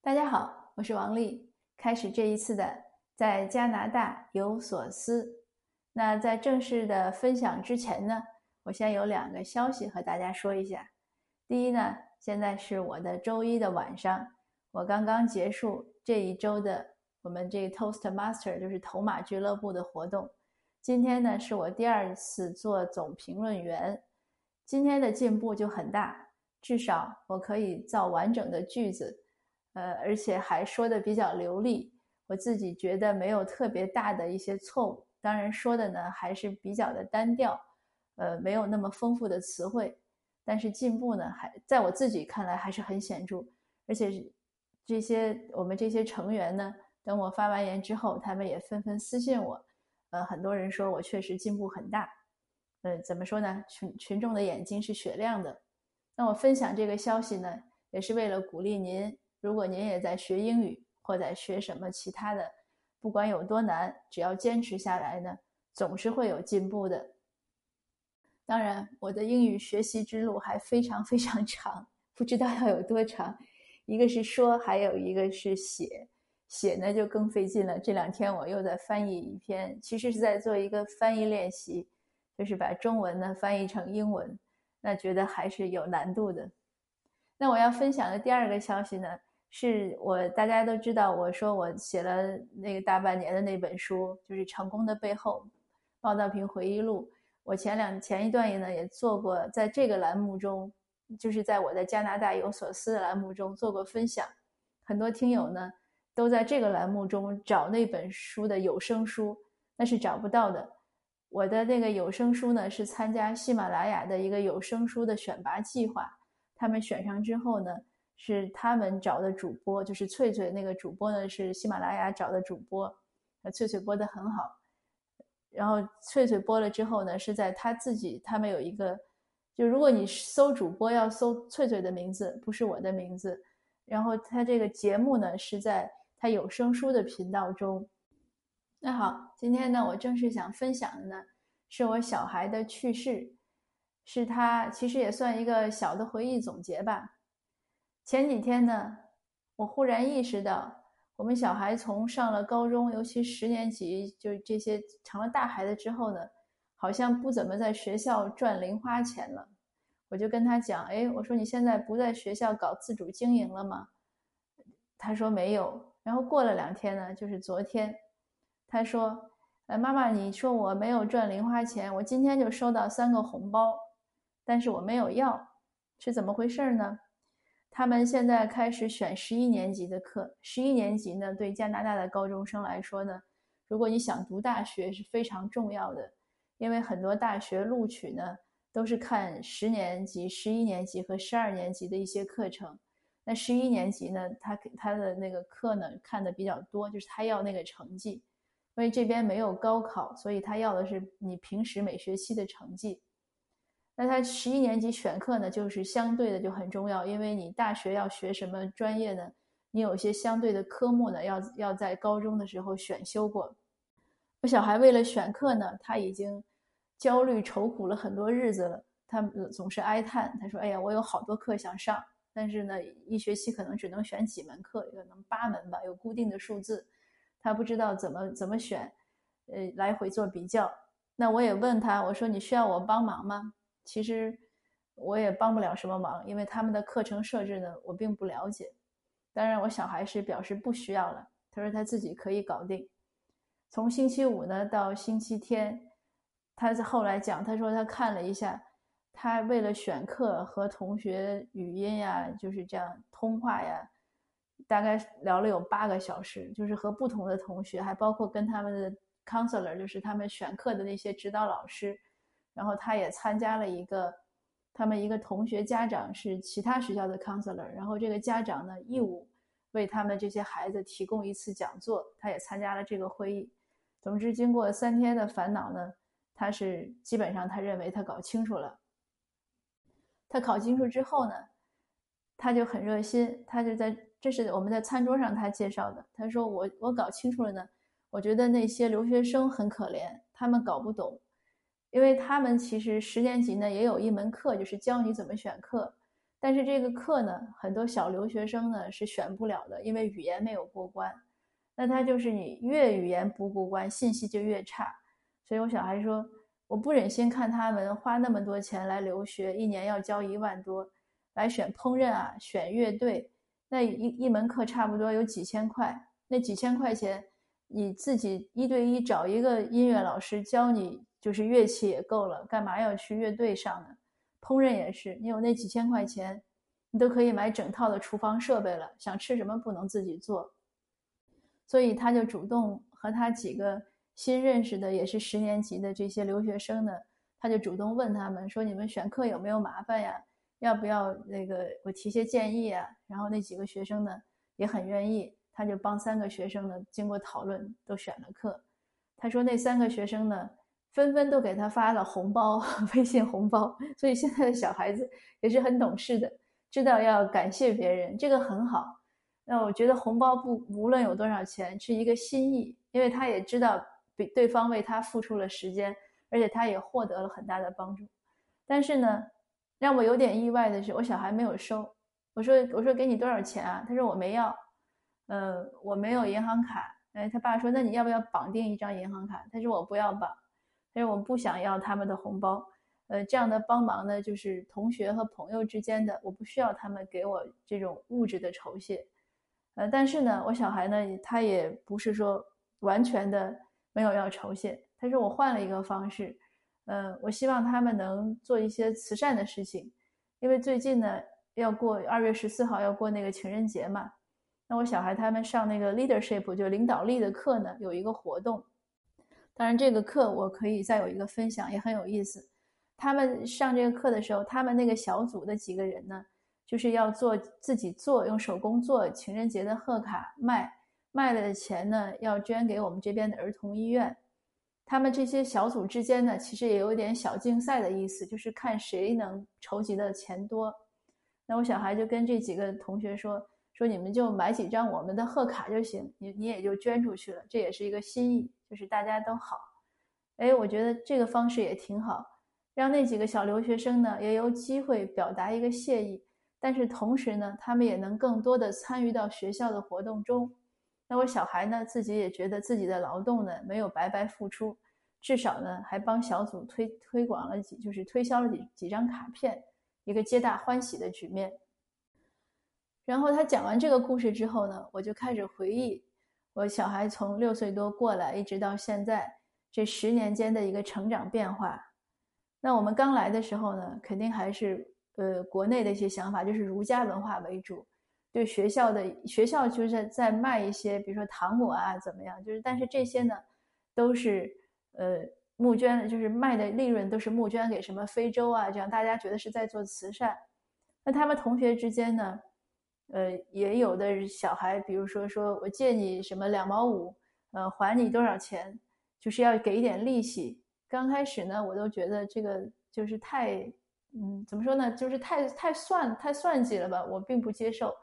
大家好，我是王丽。开始这一次的在加拿大有所思。那在正式的分享之前呢，我先有两个消息和大家说一下。第一呢，现在是我的周一的晚上，我刚刚结束这一周的我们这个 Toastmaster 就是头马俱乐部的活动。今天呢，是我第二次做总评论员，今天的进步就很大，至少我可以造完整的句子。呃，而且还说的比较流利，我自己觉得没有特别大的一些错误。当然说的呢还是比较的单调，呃，没有那么丰富的词汇，但是进步呢还在我自己看来还是很显著。而且这些我们这些成员呢，等我发完言之后，他们也纷纷私信我，呃，很多人说我确实进步很大。呃，怎么说呢？群群众的眼睛是雪亮的。那我分享这个消息呢，也是为了鼓励您。如果您也在学英语或在学什么其他的，不管有多难，只要坚持下来呢，总是会有进步的。当然，我的英语学习之路还非常非常长，不知道要有多长。一个是说，还有一个是写，写呢就更费劲了。这两天我又在翻译一篇，其实是在做一个翻译练习，就是把中文呢翻译成英文，那觉得还是有难度的。那我要分享的第二个消息呢？是我大家都知道，我说我写了那个大半年的那本书，就是《成功的背后》，报道瓶回忆录。我前两前一段也呢也做过，在这个栏目中，就是在我的加拿大有所思的栏目中做过分享。很多听友呢都在这个栏目中找那本书的有声书，那是找不到的。我的那个有声书呢是参加喜马拉雅的一个有声书的选拔计划，他们选上之后呢。是他们找的主播，就是翠翠那个主播呢，是喜马拉雅找的主播，那翠翠播的很好。然后翠翠播了之后呢，是在他自己，他们有一个，就如果你搜主播要搜翠翠的名字，不是我的名字。然后他这个节目呢是在他有声书的频道中。那好，今天呢我正式想分享的呢，是我小孩的趣事，是他其实也算一个小的回忆总结吧。前几天呢，我忽然意识到，我们小孩从上了高中，尤其十年级，就这些成了大孩子之后呢，好像不怎么在学校赚零花钱了。我就跟他讲，哎，我说你现在不在学校搞自主经营了吗？他说没有。然后过了两天呢，就是昨天，他说，呃，妈妈，你说我没有赚零花钱，我今天就收到三个红包，但是我没有要，是怎么回事呢？他们现在开始选十一年级的课。十一年级呢，对加拿大的高中生来说呢，如果你想读大学是非常重要的，因为很多大学录取呢都是看十年级、十一年级和十二年级的一些课程。那十一年级呢，他他的那个课呢看的比较多，就是他要那个成绩，因为这边没有高考，所以他要的是你平时每学期的成绩。那他十一年级选课呢，就是相对的就很重要，因为你大学要学什么专业呢？你有些相对的科目呢，要要在高中的时候选修过。我小孩为了选课呢，他已经焦虑愁苦了很多日子了。他总是哀叹，他说：“哎呀，我有好多课想上，但是呢，一学期可能只能选几门课，可能八门吧，有固定的数字，他不知道怎么怎么选，呃，来回做比较。那我也问他，我说你需要我帮忙吗？”其实我也帮不了什么忙，因为他们的课程设置呢，我并不了解。当然，我小孩是表示不需要了，他说他自己可以搞定。从星期五呢到星期天，他后来讲，他说他看了一下，他为了选课和同学语音呀，就是这样通话呀，大概聊了有八个小时，就是和不同的同学，还包括跟他们的 counselor，就是他们选课的那些指导老师。然后他也参加了一个，他们一个同学家长是其他学校的 counselor，然后这个家长呢义务为他们这些孩子提供一次讲座，他也参加了这个会议。总之，经过三天的烦恼呢，他是基本上他认为他搞清楚了。他考清楚之后呢，他就很热心，他就在这是我们在餐桌上他介绍的，他说我我搞清楚了呢，我觉得那些留学生很可怜，他们搞不懂。因为他们其实十年级呢也有一门课，就是教你怎么选课，但是这个课呢，很多小留学生呢是选不了的，因为语言没有过关。那他就是你越语言不过关，信息就越差。所以我小孩说，我不忍心看他们花那么多钱来留学，一年要交一万多，来选烹饪啊，选乐队，那一一门课差不多有几千块，那几千块钱你自己一对一找一个音乐老师教你，就是乐器也够了，干嘛要去乐队上呢？烹饪也是，你有那几千块钱，你都可以买整套的厨房设备了。想吃什么不能自己做，所以他就主动和他几个新认识的，也是十年级的这些留学生呢，他就主动问他们说：“你们选课有没有麻烦呀？要不要那个我提些建议啊？”然后那几个学生呢也很愿意，他就帮三个学生呢经过讨论都选了课。他说那三个学生呢。纷纷都给他发了红包，微信红包。所以现在的小孩子也是很懂事的，知道要感谢别人，这个很好。那我觉得红包不无论有多少钱，是一个心意，因为他也知道比对方为他付出了时间，而且他也获得了很大的帮助。但是呢，让我有点意外的是，我小孩没有收。我说我说给你多少钱啊？他说我没要，呃，我没有银行卡。哎，他爸说那你要不要绑定一张银行卡？他说我不要绑。因为我不想要他们的红包，呃，这样的帮忙呢，就是同学和朋友之间的，我不需要他们给我这种物质的酬谢，呃，但是呢，我小孩呢，他也不是说完全的没有要酬谢，他说我换了一个方式，呃，我希望他们能做一些慈善的事情，因为最近呢要过二月十四号要过那个情人节嘛，那我小孩他们上那个 leadership 就领导力的课呢，有一个活动。当然，这个课我可以再有一个分享，也很有意思。他们上这个课的时候，他们那个小组的几个人呢，就是要做自己做，用手工做情人节的贺卡卖，卖了的钱呢要捐给我们这边的儿童医院。他们这些小组之间呢，其实也有点小竞赛的意思，就是看谁能筹集的钱多。那我小孩就跟这几个同学说：“说你们就买几张我们的贺卡就行，你你也就捐出去了，这也是一个心意。”就是大家都好，哎，我觉得这个方式也挺好，让那几个小留学生呢也有机会表达一个谢意，但是同时呢，他们也能更多的参与到学校的活动中。那我小孩呢自己也觉得自己的劳动呢没有白白付出，至少呢还帮小组推推广了几，就是推销了几几张卡片，一个皆大欢喜的局面。然后他讲完这个故事之后呢，我就开始回忆。我小孩从六岁多过来，一直到现在这十年间的一个成长变化。那我们刚来的时候呢，肯定还是呃国内的一些想法，就是儒家文化为主，对学校的学校就是在卖一些，比如说糖果啊怎么样，就是但是这些呢都是呃募捐，就是卖的利润都是募捐给什么非洲啊，这样大家觉得是在做慈善。那他们同学之间呢？呃，也有的小孩，比如说说我借你什么两毛五，呃，还你多少钱，就是要给一点利息。刚开始呢，我都觉得这个就是太，嗯，怎么说呢，就是太太算太算计了吧，我并不接受。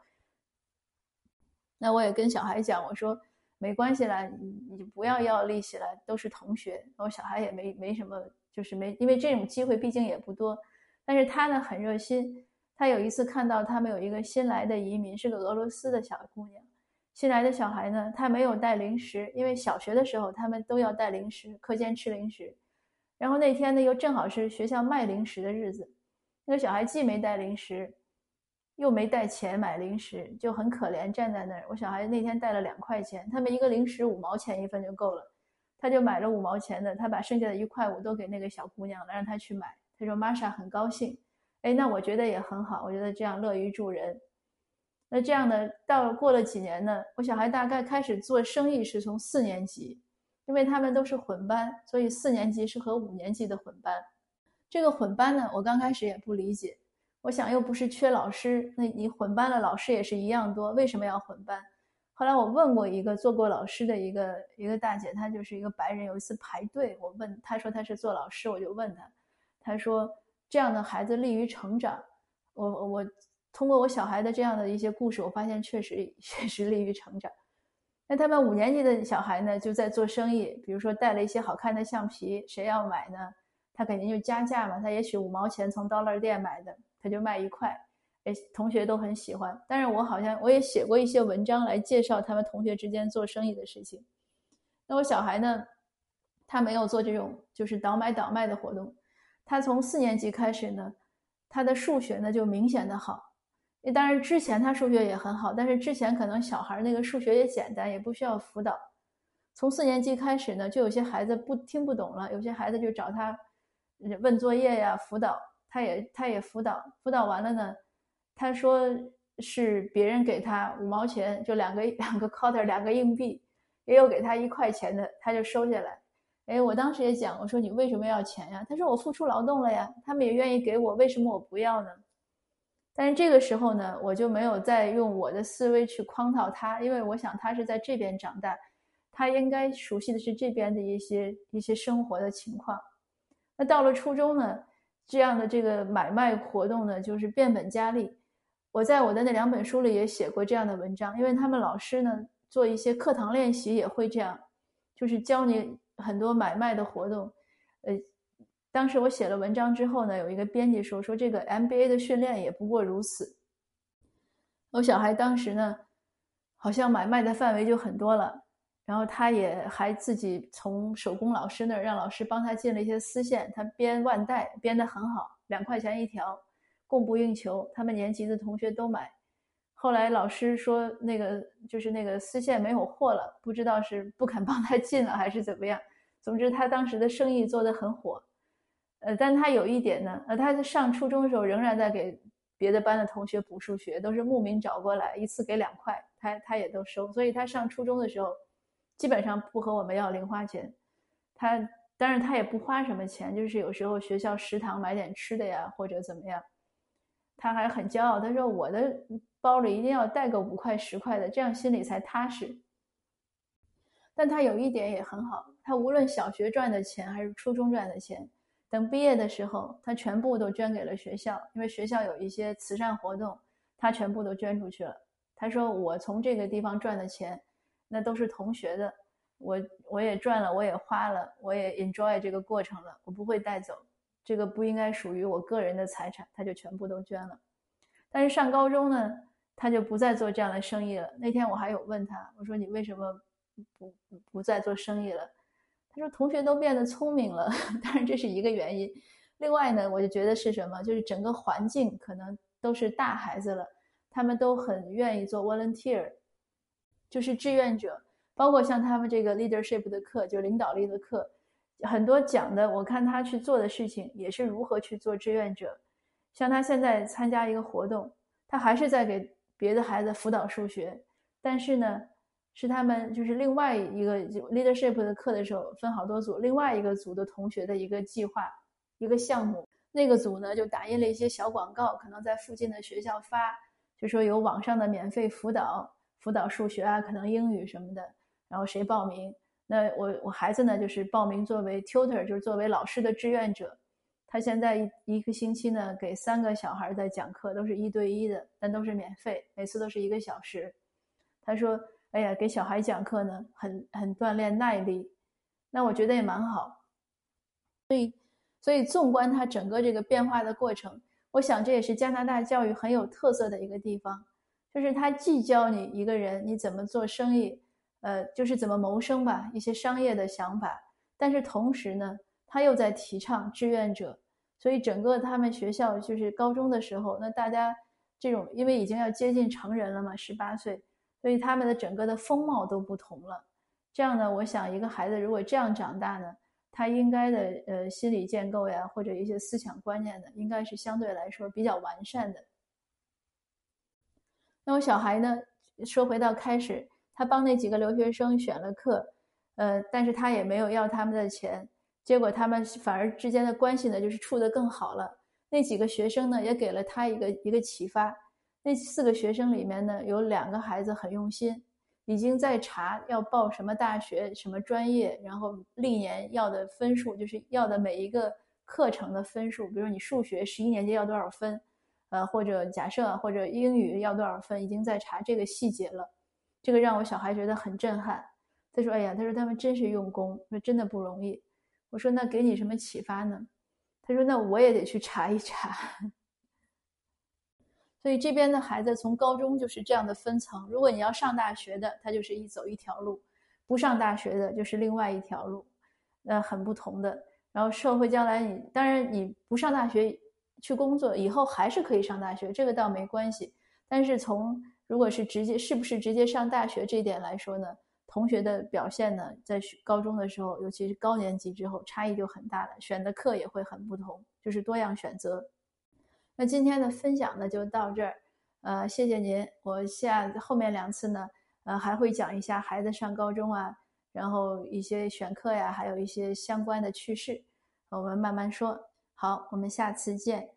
那我也跟小孩讲，我说没关系啦，你你不要要利息了，都是同学。我小孩也没没什么，就是没，因为这种机会毕竟也不多。但是他呢，很热心。他有一次看到他们有一个新来的移民，是个俄罗斯的小姑娘。新来的小孩呢，他没有带零食，因为小学的时候他们都要带零食，课间吃零食。然后那天呢，又正好是学校卖零食的日子，那个小孩既没带零食，又没带钱买零食，就很可怜，站在那儿。我小孩那天带了两块钱，他们一个零食五毛钱一份就够了，他就买了五毛钱的，他把剩下的一块五都给那个小姑娘了，让她去买。他说玛莎很高兴。哎，那我觉得也很好，我觉得这样乐于助人。那这样呢，到过了几年呢，我小孩大概开始做生意是从四年级，因为他们都是混班，所以四年级是和五年级的混班。这个混班呢，我刚开始也不理解，我想又不是缺老师，那你混班了，老师也是一样多，为什么要混班？后来我问过一个做过老师的一个一个大姐，她就是一个白人，有一次排队，我问她说她是做老师，我就问她，她说。这样的孩子利于成长，我我通过我小孩的这样的一些故事，我发现确实 确实利于成长。那他们五年级的小孩呢，就在做生意，比如说带了一些好看的橡皮，谁要买呢？他肯定就加价嘛，他也许五毛钱从 dollar 店买的，他就卖一块。诶，同学都很喜欢。但是我好像我也写过一些文章来介绍他们同学之间做生意的事情。那我小孩呢，他没有做这种就是倒买倒卖的活动。他从四年级开始呢，他的数学呢就明显的好。当然之前他数学也很好，但是之前可能小孩那个数学也简单，也不需要辅导。从四年级开始呢，就有些孩子不听不懂了，有些孩子就找他问作业呀，辅导。他也他也辅导，辅导完了呢，他说是别人给他五毛钱，就两个两个 quarter 两个硬币，也有给他一块钱的，他就收下来。哎，我当时也讲，我说你为什么要钱呀？他说我付出劳动了呀，他们也愿意给我，为什么我不要呢？但是这个时候呢，我就没有再用我的思维去框套他，因为我想他是在这边长大，他应该熟悉的是这边的一些一些生活的情况。那到了初中呢？这样的这个买卖活动呢，就是变本加厉。我在我的那两本书里也写过这样的文章，因为他们老师呢做一些课堂练习也会这样，就是教你很多买卖的活动。呃，当时我写了文章之后呢，有一个编辑说说这个 MBA 的训练也不过如此。我小孩当时呢，好像买卖的范围就很多了。然后他也还自己从手工老师那儿让老师帮他进了一些丝线，他编腕带编得很好，两块钱一条，供不应求，他们年级的同学都买。后来老师说那个就是那个丝线没有货了，不知道是不肯帮他进了还是怎么样。总之他当时的生意做得很火，呃，但他有一点呢，呃，他在上初中的时候仍然在给别的班的同学补数学，都是慕名找过来，一次给两块，他他也都收，所以他上初中的时候。基本上不和我们要零花钱，他当然他也不花什么钱，就是有时候学校食堂买点吃的呀，或者怎么样，他还很骄傲，他说我的包里一定要带个五块十块的，这样心里才踏实。但他有一点也很好，他无论小学赚的钱还是初中赚的钱，等毕业的时候，他全部都捐给了学校，因为学校有一些慈善活动，他全部都捐出去了。他说我从这个地方赚的钱。那都是同学的，我我也赚了，我也花了，我也 enjoy 这个过程了，我不会带走，这个不应该属于我个人的财产，他就全部都捐了。但是上高中呢，他就不再做这样的生意了。那天我还有问他，我说你为什么不不再做生意了？他说同学都变得聪明了，当然这是一个原因。另外呢，我就觉得是什么，就是整个环境可能都是大孩子了，他们都很愿意做 volunteer。就是志愿者，包括像他们这个 leadership 的课，就领导力的课，很多讲的，我看他去做的事情也是如何去做志愿者。像他现在参加一个活动，他还是在给别的孩子辅导数学，但是呢，是他们就是另外一个 leadership 的课的时候分好多组，另外一个组的同学的一个计划一个项目，那个组呢就打印了一些小广告，可能在附近的学校发，就说有网上的免费辅导。辅导数学啊，可能英语什么的，然后谁报名？那我我孩子呢，就是报名作为 tutor，就是作为老师的志愿者。他现在一一个星期呢，给三个小孩在讲课，都是一对一的，但都是免费，每次都是一个小时。他说：“哎呀，给小孩讲课呢，很很锻炼耐力。”那我觉得也蛮好。所以，所以纵观他整个这个变化的过程，我想这也是加拿大教育很有特色的一个地方。就是他既教你一个人你怎么做生意，呃，就是怎么谋生吧，一些商业的想法。但是同时呢，他又在提倡志愿者，所以整个他们学校就是高中的时候，那大家这种因为已经要接近成人了嘛，十八岁，所以他们的整个的风貌都不同了。这样呢，我想一个孩子如果这样长大呢，他应该的呃心理建构呀，或者一些思想观念呢，应该是相对来说比较完善的。那我小孩呢？说回到开始，他帮那几个留学生选了课，呃，但是他也没有要他们的钱，结果他们反而之间的关系呢，就是处得更好了。那几个学生呢，也给了他一个一个启发。那四个学生里面呢，有两个孩子很用心，已经在查要报什么大学、什么专业，然后历年要的分数，就是要的每一个课程的分数，比如说你数学十一年级要多少分。呃，或者假设或者英语要多少分，已经在查这个细节了，这个让我小孩觉得很震撼。他说：“哎呀，他说他们真是用功，说真的不容易。”我说：“那给你什么启发呢？”他说：“那我也得去查一查。”所以这边的孩子从高中就是这样的分层。如果你要上大学的，他就是一走一条路；不上大学的，就是另外一条路，那很不同的。然后社会将来你当然你不上大学去工作，以后还是可以上大学，这个倒没关系。但是从如果是直接是不是直接上大学这一点来说呢，同学的表现呢，在高中的时候，尤其是高年级之后，差异就很大了，选的课也会很不同，就是多样选择。那今天的分享呢就到这儿，呃，谢谢您。我下后面两次呢，呃，还会讲一下孩子上高中啊。然后一些选课呀，还有一些相关的趣事，我们慢慢说。好，我们下次见。